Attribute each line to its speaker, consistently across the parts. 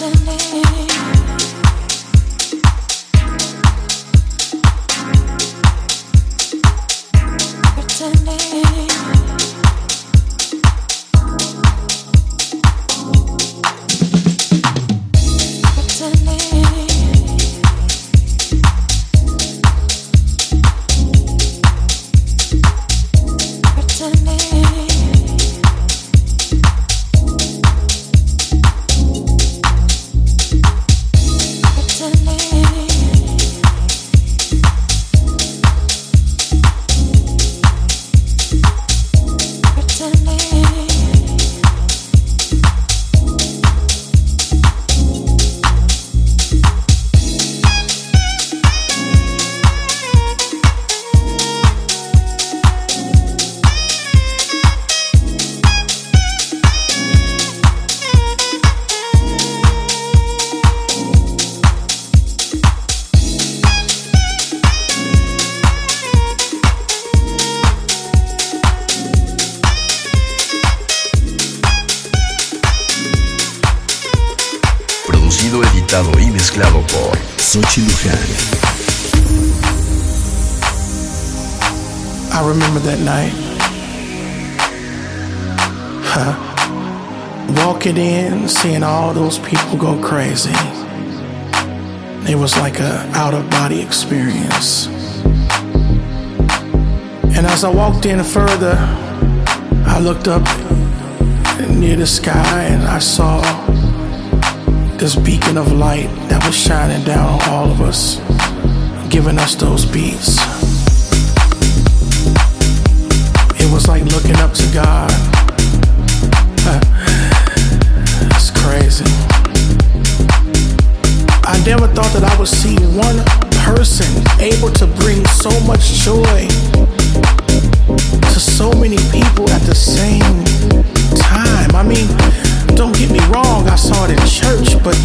Speaker 1: listening.
Speaker 2: those people go crazy. It was like a out of body experience. And as I walked in further, I looked up near the sky and I saw this beacon of light that was shining down on all of us, giving us those beats. It was like looking up to God I never thought that I would see one person able to bring so much joy to so many people at the same time. I mean, don't get me wrong, I saw it in church, but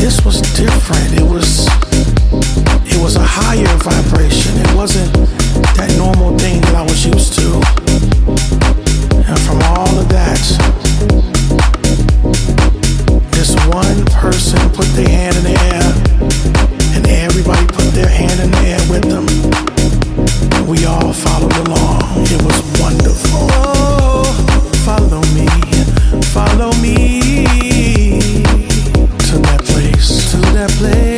Speaker 2: this was different. It was it was a higher vibration. It wasn't that normal thing that I was used to. And from all of that, this one person put their hand in the air, and everybody put their hand in the air with them. We all followed along. It was wonderful. Oh, follow me, follow me to that place, to that place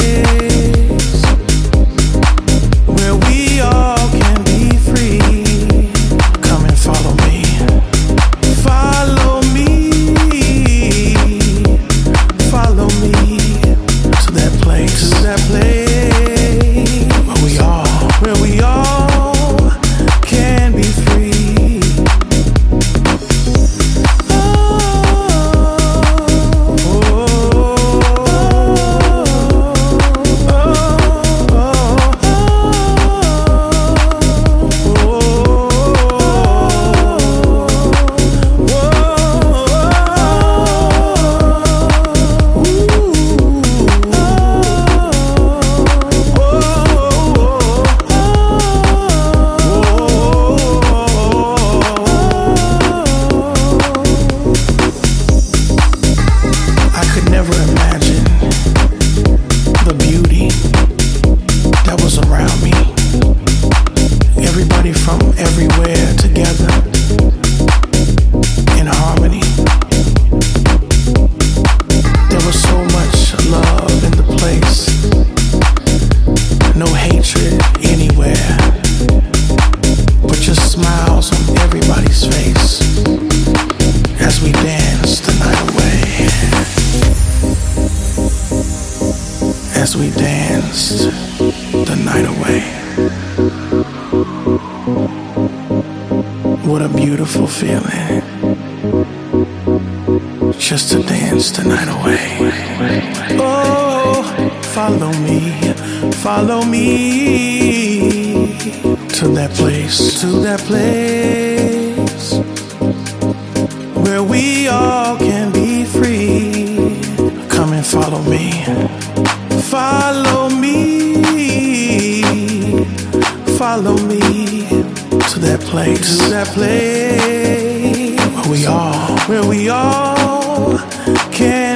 Speaker 2: we danced the night away. What a beautiful feeling. Just to dance the night away. Oh, follow me, follow me to that place, to that place where we all can be free. Come and follow me. Follow me. Follow me to that place, to that place where we all, where we all can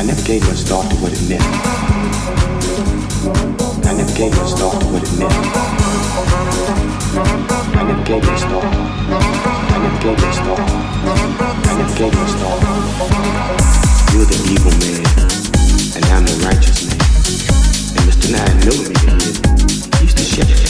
Speaker 3: I never gave much thought to what it meant. I never gave much thought to what it meant. I never gave much thought. I never gave much thought. I never gave much thought. You're the evil man, and I'm the righteous man. And Mr. Nine knew me. He used to shake.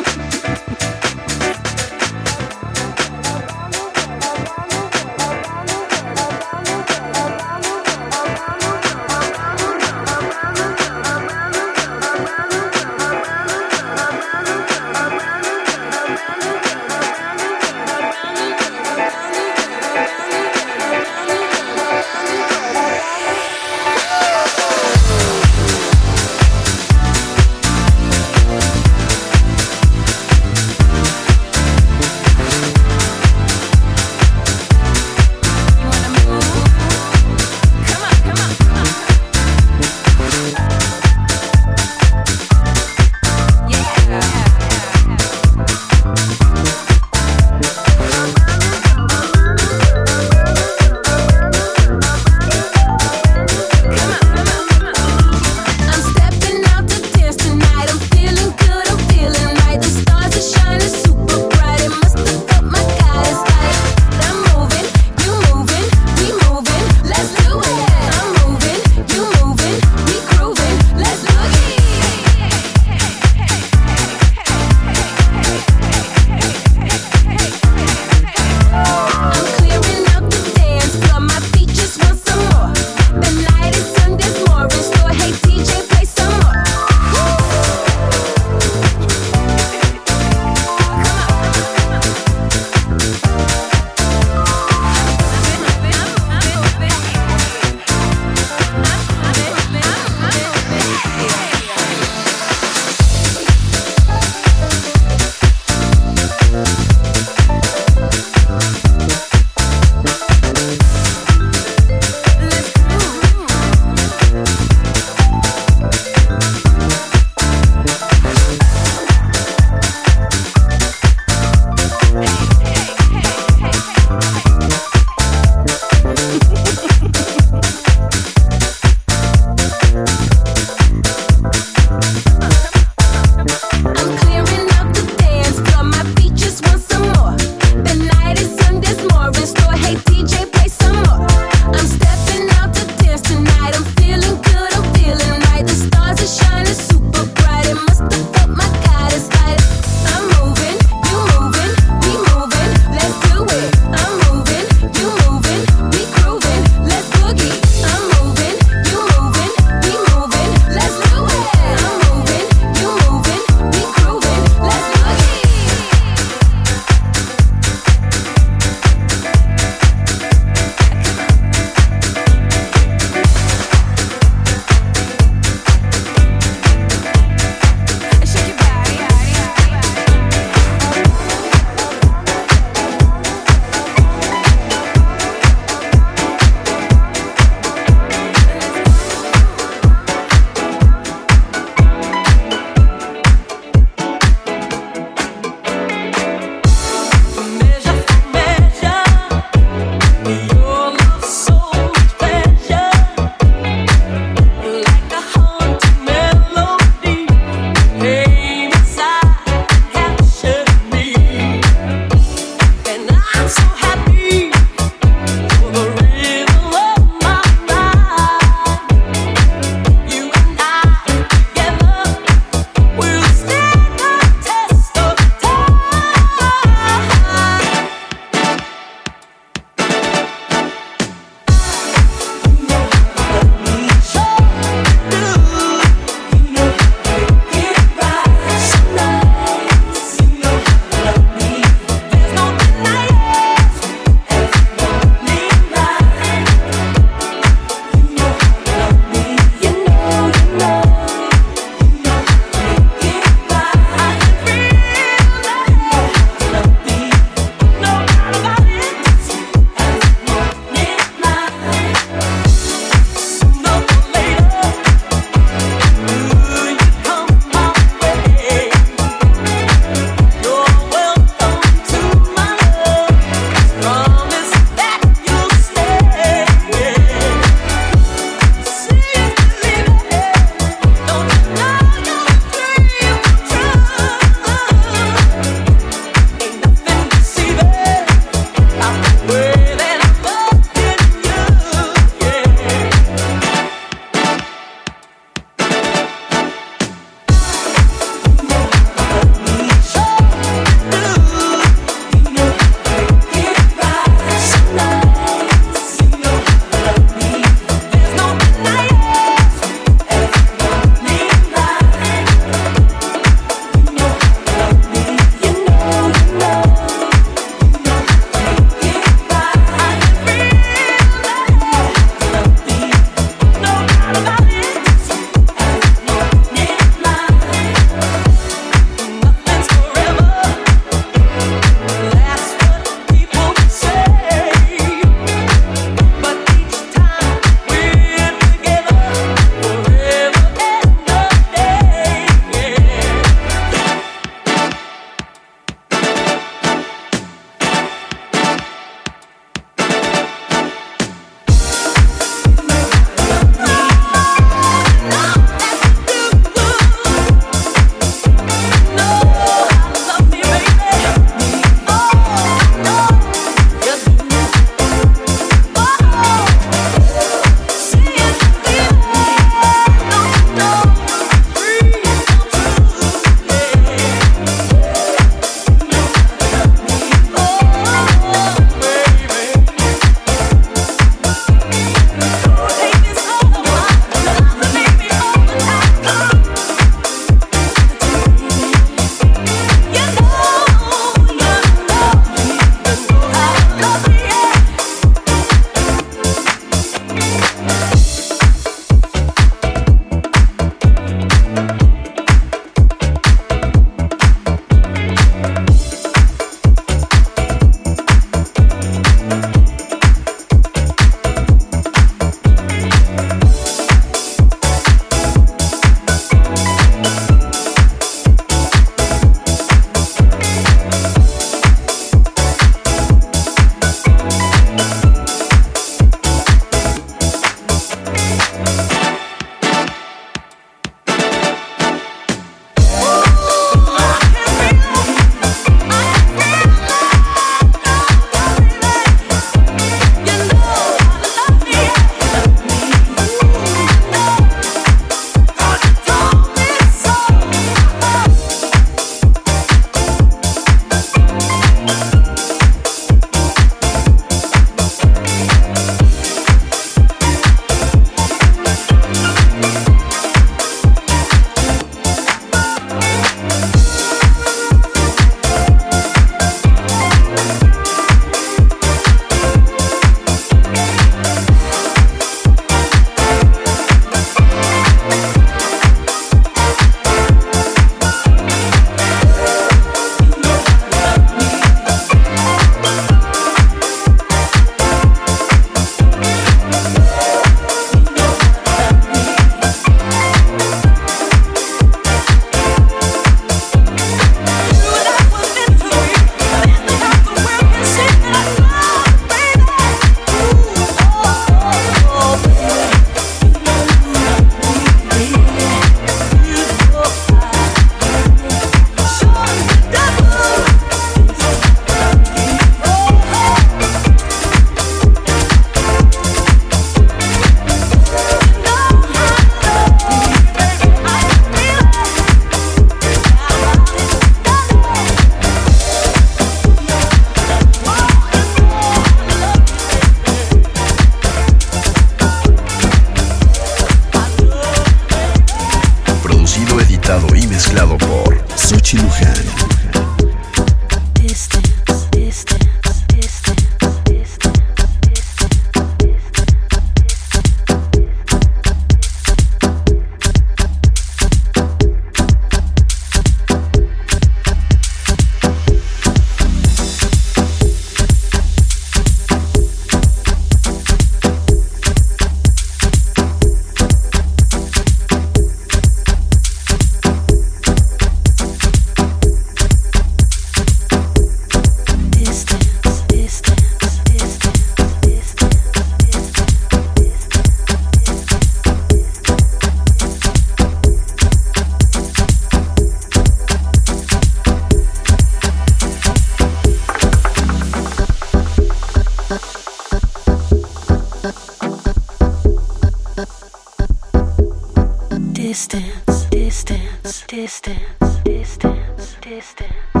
Speaker 4: Distance, distance, distance,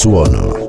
Speaker 4: Suono.